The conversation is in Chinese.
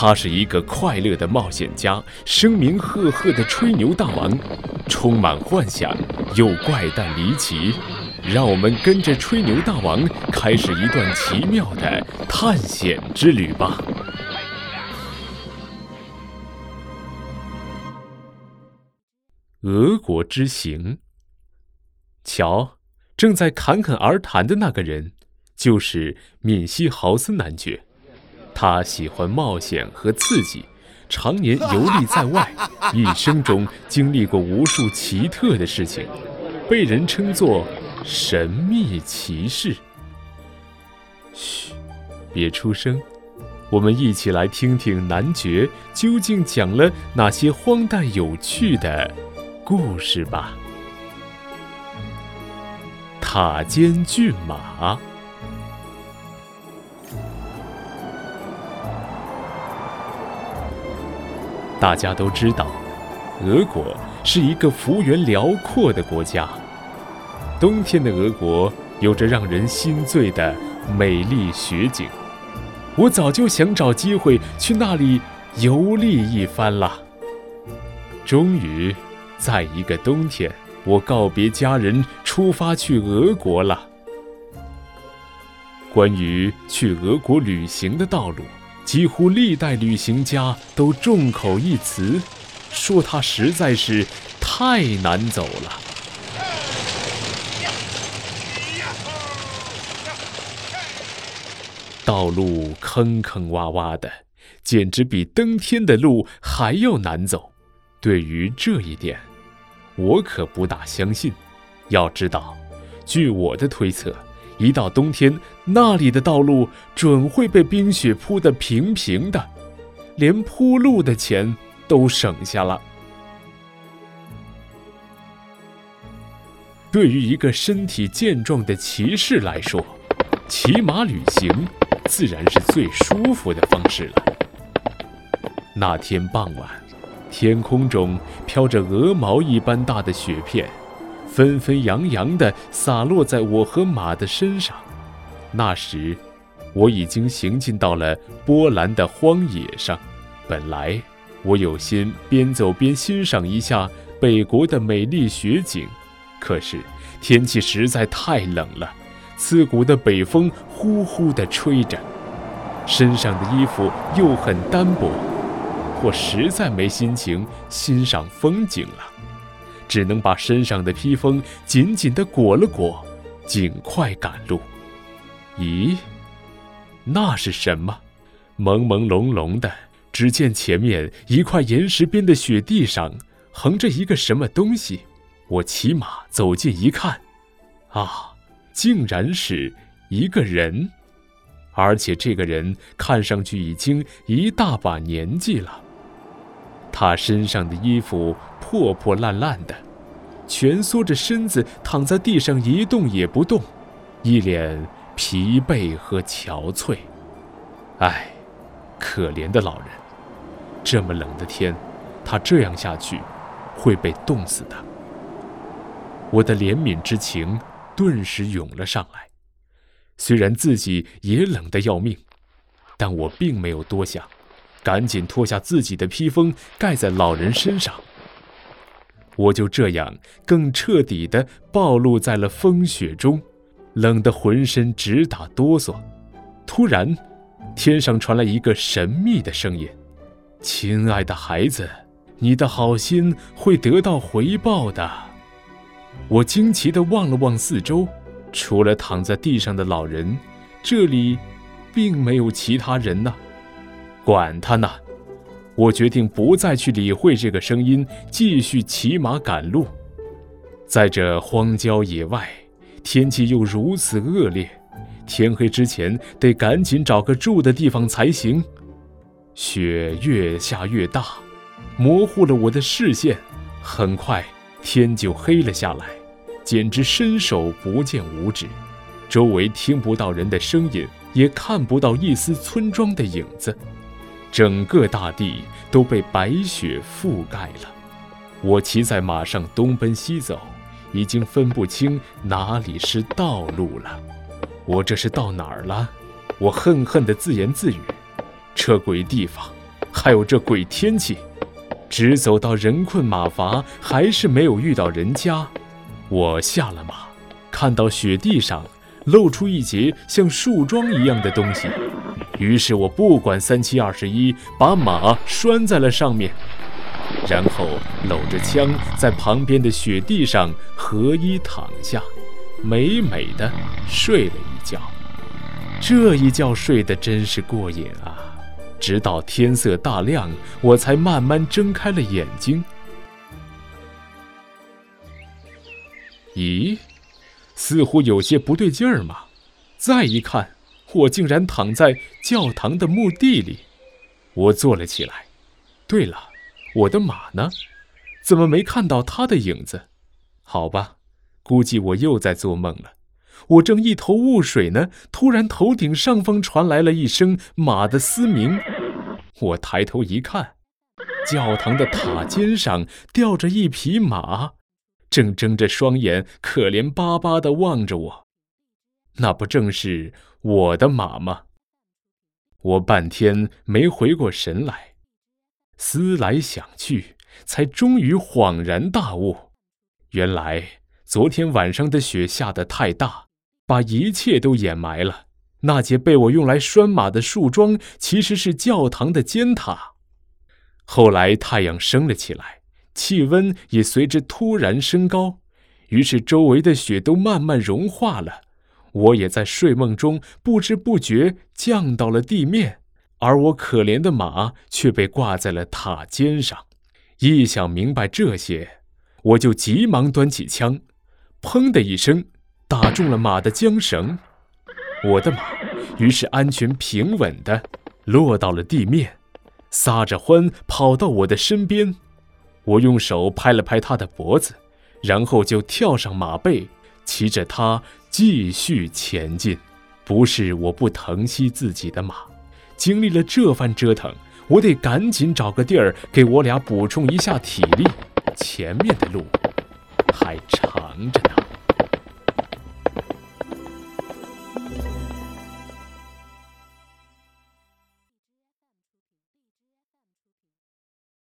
他是一个快乐的冒险家，声名赫赫的吹牛大王，充满幻想又怪诞离奇。让我们跟着吹牛大王开始一段奇妙的探险之旅吧。俄国之行。瞧，正在侃侃而谈的那个人，就是闵西豪斯男爵。他喜欢冒险和刺激，常年游历在外，一生中经历过无数奇特的事情，被人称作“神秘骑士”。嘘，别出声，我们一起来听听男爵究竟讲了哪些荒诞有趣的故事吧。塔尖骏马。大家都知道，俄国是一个幅员辽阔的国家。冬天的俄国有着让人心醉的美丽雪景，我早就想找机会去那里游历一番了。终于，在一个冬天。我告别家人，出发去俄国了。关于去俄国旅行的道路，几乎历代旅行家都众口一词，说它实在是太难走了。道路坑坑洼洼的，简直比登天的路还要难走。对于这一点，我可不大相信。要知道，据我的推测，一到冬天，那里的道路准会被冰雪铺得平平的，连铺路的钱都省下了。对于一个身体健壮的骑士来说，骑马旅行自然是最舒服的方式了。那天傍晚。天空中飘着鹅毛一般大的雪片，纷纷扬扬地洒落在我和马的身上。那时，我已经行进到了波兰的荒野上。本来我有心边走边欣赏一下北国的美丽雪景，可是天气实在太冷了，刺骨的北风呼呼地吹着，身上的衣服又很单薄。我实在没心情欣赏风景了，只能把身上的披风紧紧地裹了裹，尽快赶路。咦，那是什么？朦朦胧胧的，只见前面一块岩石边的雪地上横着一个什么东西。我骑马走近一看，啊，竟然是一个人，而且这个人看上去已经一大把年纪了。他身上的衣服破破烂烂的，蜷缩着身子躺在地上一动也不动，一脸疲惫和憔悴。唉，可怜的老人，这么冷的天，他这样下去会被冻死的。我的怜悯之情顿时涌了上来，虽然自己也冷得要命，但我并没有多想。赶紧脱下自己的披风，盖在老人身上。我就这样更彻底地暴露在了风雪中，冷得浑身直打哆嗦。突然，天上传来一个神秘的声音：“亲爱的孩子，你的好心会得到回报的。”我惊奇地望了望四周，除了躺在地上的老人，这里并没有其他人呢。管他呢！我决定不再去理会这个声音，继续骑马赶路。在这荒郊野外，天气又如此恶劣，天黑之前得赶紧找个住的地方才行。雪越下越大，模糊了我的视线。很快天就黑了下来，简直伸手不见五指。周围听不到人的声音，也看不到一丝村庄的影子。整个大地都被白雪覆盖了，我骑在马上东奔西走，已经分不清哪里是道路了。我这是到哪儿了？我恨恨地自言自语：“这鬼地方，还有这鬼天气，直走到人困马乏，还是没有遇到人家。我下了马，看到雪地上露出一截像树桩一样的东西，于是我不管三七二十一，把马拴在了上面，然后搂着枪在旁边的雪地上合衣躺下，美美的睡了一觉。这一觉睡得真是过瘾啊！直到天色大亮，我才慢慢睁开了眼睛。咦，似乎有些不对劲儿嘛！再一看，我竟然躺在教堂的墓地里。我坐了起来。对了，我的马呢？怎么没看到它的影子？好吧，估计我又在做梦了。我正一头雾水呢，突然头顶上方传来了一声马的嘶鸣。我抬头一看，教堂的塔尖上吊着一匹马，正睁着双眼，可怜巴巴地望着我。那不正是我的马吗？我半天没回过神来，思来想去，才终于恍然大悟：原来昨天晚上的雪下得太大。把一切都掩埋了。那节被我用来拴马的树桩，其实是教堂的尖塔。后来太阳升了起来，气温也随之突然升高，于是周围的雪都慢慢融化了。我也在睡梦中不知不觉降到了地面，而我可怜的马却被挂在了塔尖上。一想明白这些，我就急忙端起枪，砰的一声。打中了马的缰绳，我的马于是安全平稳地落到了地面，撒着欢跑到我的身边。我用手拍了拍它的脖子，然后就跳上马背，骑着它继续前进。不是我不疼惜自己的马，经历了这番折腾，我得赶紧找个地儿给我俩补充一下体力。前面的路还长着呢。